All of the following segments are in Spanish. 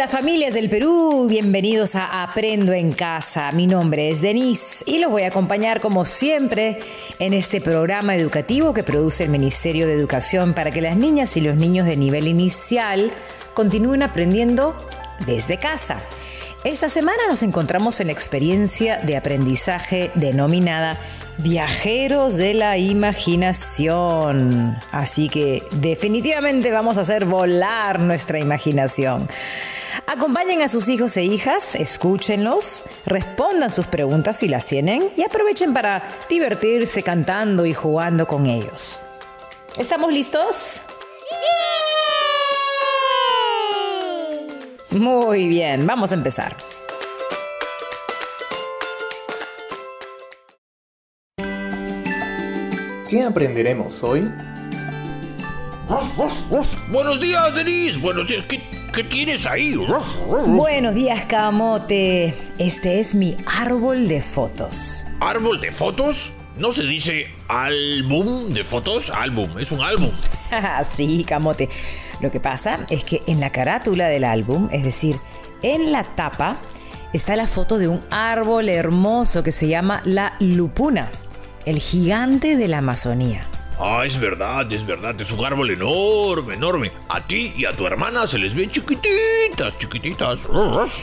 Hola familias del Perú, bienvenidos a Aprendo en Casa. Mi nombre es Denise y los voy a acompañar como siempre en este programa educativo que produce el Ministerio de Educación para que las niñas y los niños de nivel inicial continúen aprendiendo desde casa. Esta semana nos encontramos en la experiencia de aprendizaje denominada Viajeros de la Imaginación. Así que definitivamente vamos a hacer volar nuestra imaginación. Acompañen a sus hijos e hijas, escúchenlos, respondan sus preguntas si las tienen y aprovechen para divertirse cantando y jugando con ellos. ¿Estamos listos? Muy bien, vamos a empezar. ¿Qué aprenderemos hoy? Buenos días, Denise. Buenos días. ¿Qué, qué tienes ahí? Buenos días, Camote. Este es mi árbol de fotos. ¿Árbol de fotos? ¿No se dice álbum de fotos? Álbum, es un álbum. sí, Camote. Lo que pasa es que en la carátula del álbum, es decir, en la tapa, está la foto de un árbol hermoso que se llama la lupuna, el gigante de la Amazonía. Ah, es verdad, es verdad, es un árbol enorme, enorme. A ti y a tu hermana se les ven chiquititas, chiquititas.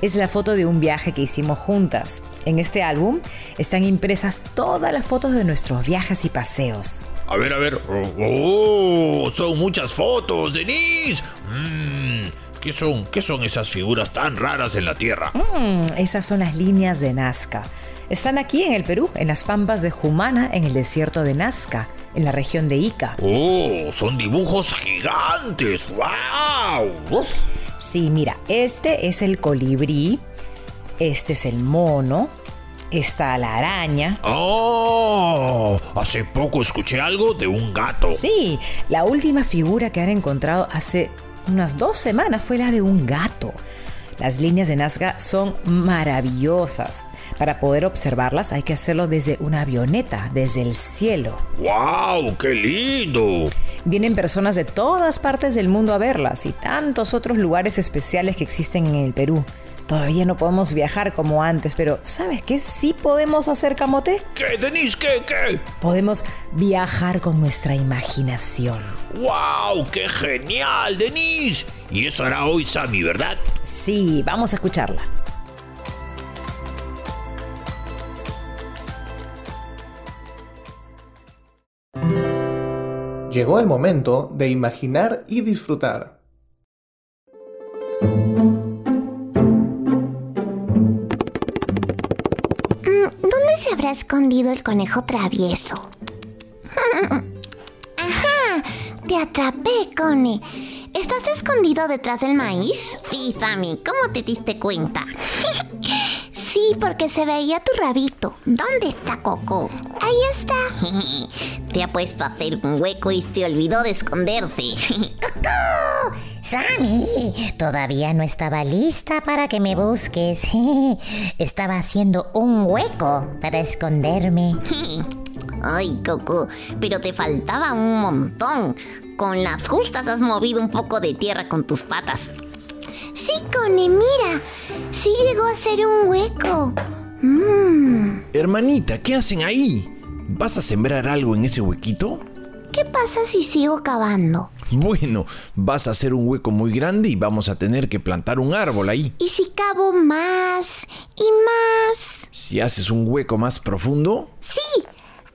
Es la foto de un viaje que hicimos juntas. En este álbum están impresas todas las fotos de nuestros viajes y paseos. A ver, a ver. Oh, son muchas fotos, Denise. Mm, ¿Qué son? ¿Qué son esas figuras tan raras en la Tierra? Mm, esas son las líneas de Nazca. Están aquí en el Perú, en las pampas de Jumana, en el desierto de Nazca, en la región de Ica. Oh, son dibujos gigantes. ¡Wow! Sí, mira, este es el colibrí, este es el mono, está la araña. Oh, hace poco escuché algo de un gato. Sí, la última figura que han encontrado hace unas dos semanas fue la de un gato. Las líneas de Nazca son maravillosas. Para poder observarlas hay que hacerlo desde una avioneta, desde el cielo. ¡Wow! ¡Qué lindo! Vienen personas de todas partes del mundo a verlas y tantos otros lugares especiales que existen en el Perú. Todavía no podemos viajar como antes, pero ¿sabes qué sí podemos hacer, Camote? ¿Qué, Denise? ¿Qué, qué? Podemos viajar con nuestra imaginación. ¡Wow! ¡Qué genial, Denise! Y eso hará hoy Sammy, ¿verdad? Sí, vamos a escucharla. Llegó el momento de imaginar y disfrutar. ¿Dónde se habrá escondido el conejo travieso? ¡Ajá! Te atrapé, Cone. ¿Estás escondido detrás del maíz? Sí, Sammy, ¿cómo te diste cuenta? Sí, porque se veía tu rabito. ¿Dónde está Coco? Ahí está. Te ha puesto a hacer un hueco y se olvidó de esconderse. ¡Coco! Sammy, todavía no estaba lista para que me busques. Estaba haciendo un hueco para esconderme. Ay, Coco, pero te faltaba un montón. Con las justas has movido un poco de tierra con tus patas. Sí, Cone, mira. Sí llegó a ser un hueco. Mmm. Hermanita, ¿qué hacen ahí? ¿Vas a sembrar algo en ese huequito? ¿Qué pasa si sigo cavando? Bueno, vas a hacer un hueco muy grande y vamos a tener que plantar un árbol ahí. ¿Y si cavo más y más? Si haces un hueco más profundo... Sí.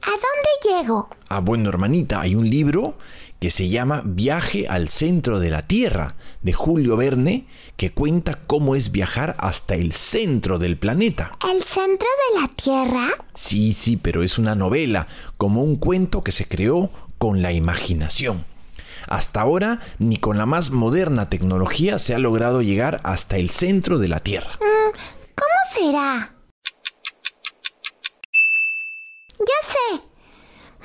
¿A dónde llego? Ah, bueno, hermanita, hay un libro que se llama Viaje al centro de la Tierra, de Julio Verne, que cuenta cómo es viajar hasta el centro del planeta. ¿El centro de la Tierra? Sí, sí, pero es una novela, como un cuento que se creó con la imaginación. Hasta ahora, ni con la más moderna tecnología se ha logrado llegar hasta el centro de la Tierra. Mm, ¿Cómo será? Ya sé.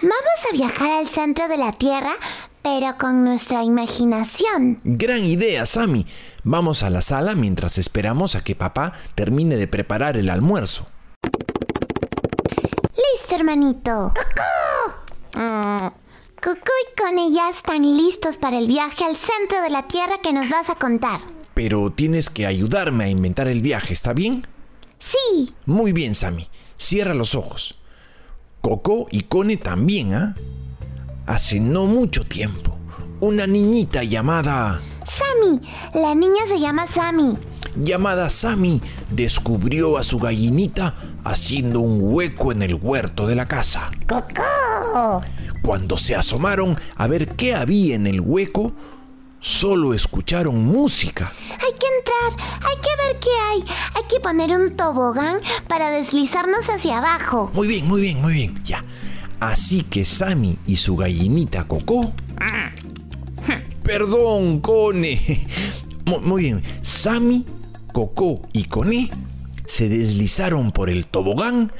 Vamos a viajar al centro de la Tierra, pero con nuestra imaginación. Gran idea, Sammy. Vamos a la sala mientras esperamos a que papá termine de preparar el almuerzo. Listo, hermanito. ¡Coco! Mm, Coco y Cone ya están listos para el viaje al centro de la Tierra que nos vas a contar. pero tienes que ayudarme a inventar el viaje, ¿está bien? Sí. Muy bien, Sammy. Cierra los ojos. Coco y Cone también, ¿ah? Hace no mucho tiempo, una niñita llamada... Sammy. La niña se llama Sammy. llamada Sammy descubrió a su gallinita haciendo un hueco en el huerto de la casa. ¡Coco! Cuando se asomaron a ver qué había en el hueco, solo escucharon música. Hay que entrar. Hay que ver qué hay. Hay que poner un tobogán para deslizarnos hacia abajo. Muy bien, muy bien, muy bien, ya. Así que Sammy y su gallinita Coco... Perdón, Cone. Mu- Muy bien. Sammy, Coco y Cone se deslizaron por el tobogán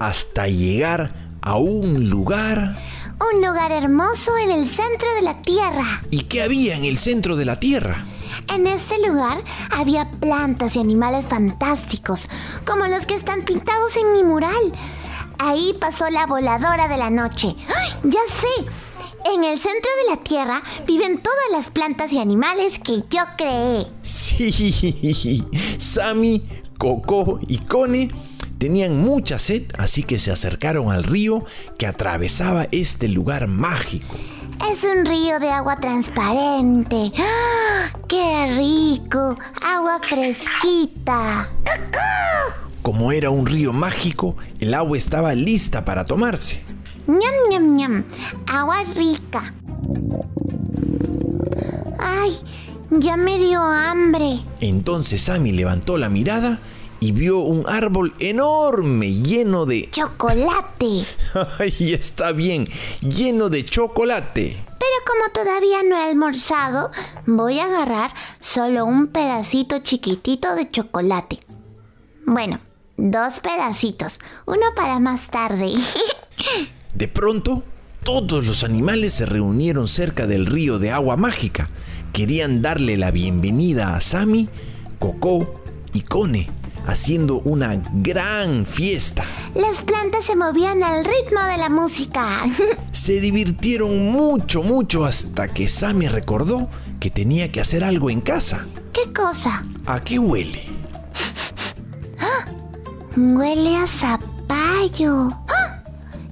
hasta llegar a un lugar... Un lugar hermoso en el centro de la tierra. ¿Y qué había en el centro de la tierra? En este lugar había plantas y animales fantásticos, como los que están pintados en mi mural. Ahí pasó la voladora de la noche. ¡Ay! Ya sé. En el centro de la tierra viven todas las plantas y animales que yo creé. Sí, Sammy, Coco y Cone tenían mucha sed, así que se acercaron al río que atravesaba este lugar mágico. Es un río de agua transparente. ¡Ah! ¡Qué rico! Agua fresquita. Como era un río mágico, el agua estaba lista para tomarse. ñam, ñam, ñam. Agua rica. Ay, ya me dio hambre. Entonces Sammy levantó la mirada y vio un árbol enorme lleno de... Chocolate. ¡Ay, está bien! Lleno de chocolate. Pero como todavía no he almorzado, voy a agarrar solo un pedacito chiquitito de chocolate. Bueno, dos pedacitos. Uno para más tarde. De pronto, todos los animales se reunieron cerca del río de agua mágica. Querían darle la bienvenida a Sammy, Coco y Cone, haciendo una gran fiesta. Las plantas se movían al ritmo de la música. Se divirtieron mucho, mucho hasta que Sammy recordó que tenía que hacer algo en casa. ¿Qué cosa? ¿A qué huele? Huele a zapallo. ¡Ah!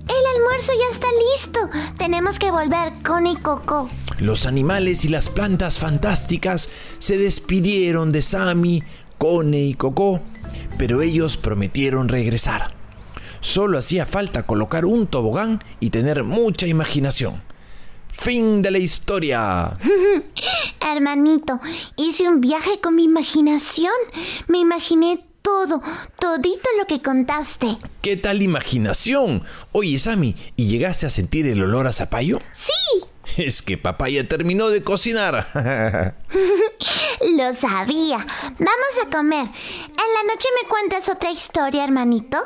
El almuerzo ya está listo. Tenemos que volver con y Coco. Los animales y las plantas fantásticas se despidieron de Sammy, Cone y Coco, pero ellos prometieron regresar. Solo hacía falta colocar un tobogán y tener mucha imaginación. Fin de la historia. Hermanito, hice un viaje con mi imaginación. Me imaginé todo, todito lo que contaste. ¿Qué tal imaginación? Oye, Sammy, ¿y llegaste a sentir el olor a zapallo? Sí, Es que papá ya terminó de cocinar. lo sabía. Vamos a comer. En la noche me cuentas otra historia, hermanito.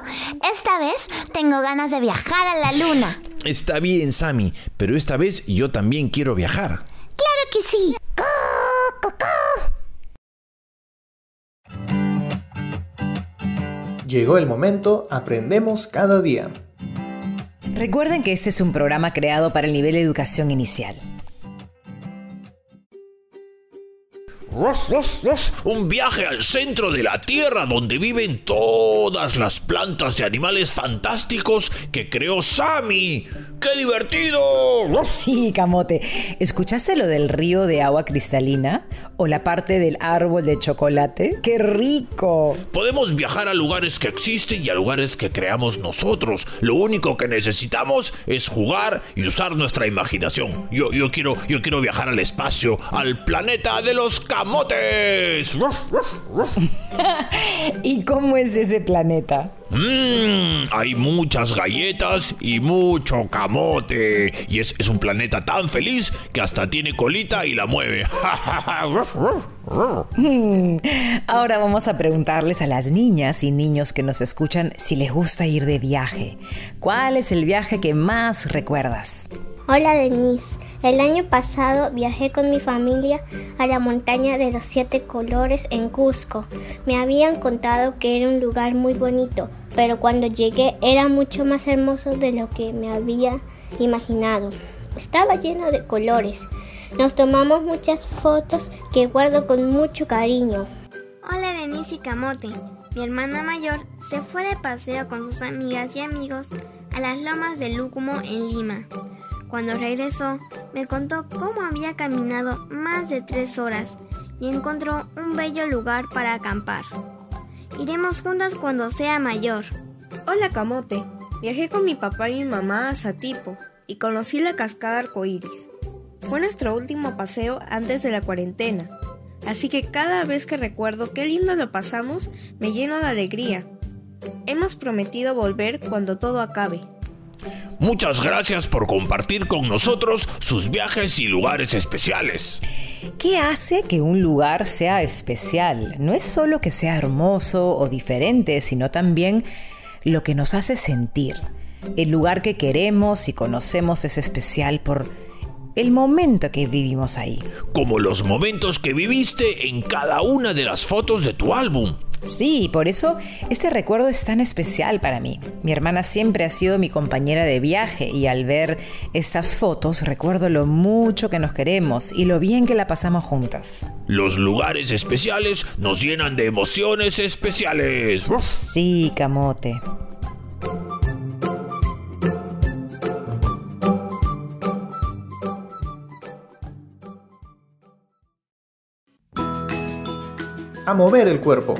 Esta vez tengo ganas de viajar a la luna. Está bien, Sammy, pero esta vez yo también quiero viajar. Claro que sí. Llegó el momento, aprendemos cada día. Recuerden que este es un programa creado para el nivel de educación inicial. Un viaje al centro de la Tierra donde viven todas las plantas y animales fantásticos que creó Sammy. ¡Qué divertido! Sí, Camote. ¿Escuchaste lo del río de agua cristalina? ¿O la parte del árbol de chocolate? ¡Qué rico! Podemos viajar a lugares que existen y a lugares que creamos nosotros. Lo único que necesitamos es jugar y usar nuestra imaginación. Yo, yo, quiero, yo quiero viajar al espacio, al planeta de los camotes. ¿Y cómo es ese planeta? Mmm, hay muchas galletas y mucho camote. Y es, es un planeta tan feliz que hasta tiene colita y la mueve. Ahora vamos a preguntarles a las niñas y niños que nos escuchan si les gusta ir de viaje. ¿Cuál es el viaje que más recuerdas? Hola Denise, el año pasado viajé con mi familia a la montaña de los siete colores en Cusco. Me habían contado que era un lugar muy bonito, pero cuando llegué era mucho más hermoso de lo que me había imaginado. Estaba lleno de colores. Nos tomamos muchas fotos que guardo con mucho cariño. Hola Denise y Camote. Mi hermana mayor se fue de paseo con sus amigas y amigos a las lomas de Lúcumo en Lima. Cuando regresó, me contó cómo había caminado más de tres horas y encontró un bello lugar para acampar. Iremos juntas cuando sea mayor. Hola Camote, viajé con mi papá y mi mamá a Satipo y conocí la cascada arcoíris. Fue nuestro último paseo antes de la cuarentena, así que cada vez que recuerdo qué lindo lo pasamos, me lleno de alegría. Hemos prometido volver cuando todo acabe. Muchas gracias por compartir con nosotros sus viajes y lugares especiales. ¿Qué hace que un lugar sea especial? No es solo que sea hermoso o diferente, sino también lo que nos hace sentir. El lugar que queremos y conocemos es especial por el momento que vivimos ahí. Como los momentos que viviste en cada una de las fotos de tu álbum. Sí, por eso este recuerdo es tan especial para mí. Mi hermana siempre ha sido mi compañera de viaje y al ver estas fotos recuerdo lo mucho que nos queremos y lo bien que la pasamos juntas. Los lugares especiales nos llenan de emociones especiales. Sí, camote. A mover el cuerpo.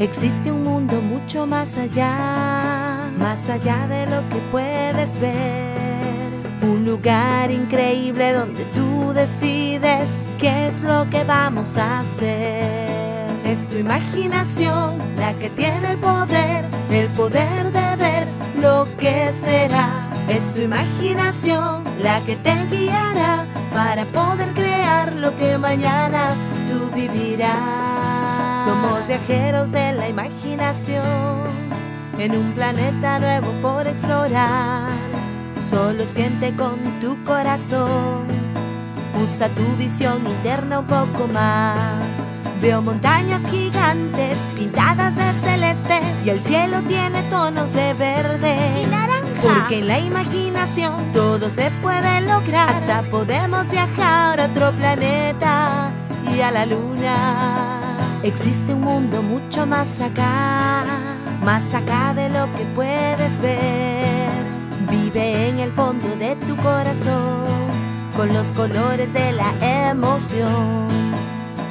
Existe un mundo mucho más allá, más allá de lo que puedes ver. Un lugar increíble donde tú decides qué es lo que vamos a hacer. Es tu imaginación la que tiene el poder, el poder de ver lo que será. Es tu imaginación la que te guiará para poder crear lo que mañana tú vivirás. Somos viajeros de la imaginación en un planeta nuevo por explorar. Solo siente con tu corazón, usa tu visión interna un poco más. Veo montañas gigantes pintadas de celeste y el cielo tiene tonos de verde y naranja. Porque en la imaginación todo se puede lograr. Hasta podemos viajar a otro planeta y a la luna. Existe un mundo mucho más acá, más acá de lo que puedes ver. Vive en el fondo de tu corazón, con los colores de la emoción.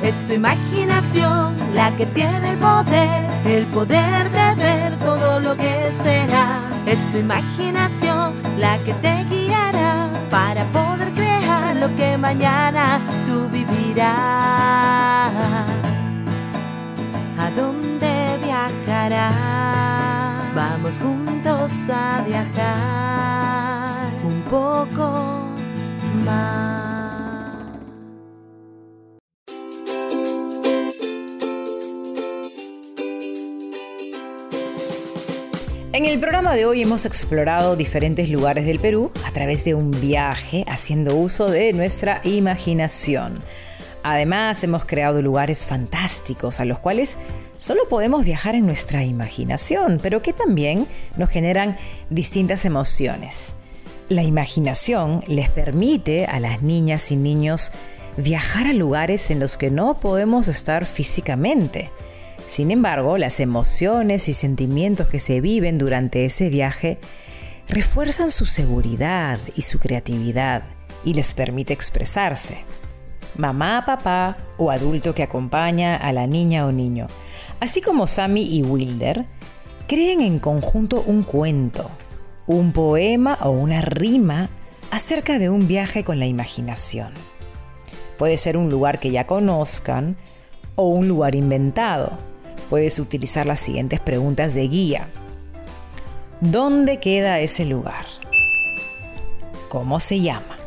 Es tu imaginación la que tiene el poder, el poder de ver todo lo que será. Es tu imaginación la que te guiará para poder crear lo que mañana tú vivirás. ¿A dónde viajará? Vamos juntos a viajar un poco más. En el programa de hoy hemos explorado diferentes lugares del Perú a través de un viaje haciendo uso de nuestra imaginación. Además, hemos creado lugares fantásticos a los cuales solo podemos viajar en nuestra imaginación, pero que también nos generan distintas emociones. La imaginación les permite a las niñas y niños viajar a lugares en los que no podemos estar físicamente. Sin embargo, las emociones y sentimientos que se viven durante ese viaje refuerzan su seguridad y su creatividad y les permite expresarse mamá, papá o adulto que acompaña a la niña o niño, así como Sammy y Wilder, creen en conjunto un cuento, un poema o una rima acerca de un viaje con la imaginación. Puede ser un lugar que ya conozcan o un lugar inventado. Puedes utilizar las siguientes preguntas de guía. ¿Dónde queda ese lugar? ¿Cómo se llama?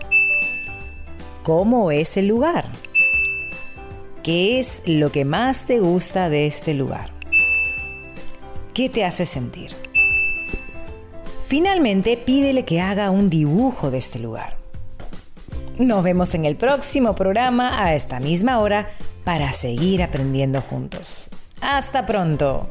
¿Cómo es el lugar? ¿Qué es lo que más te gusta de este lugar? ¿Qué te hace sentir? Finalmente, pídele que haga un dibujo de este lugar. Nos vemos en el próximo programa a esta misma hora para seguir aprendiendo juntos. Hasta pronto.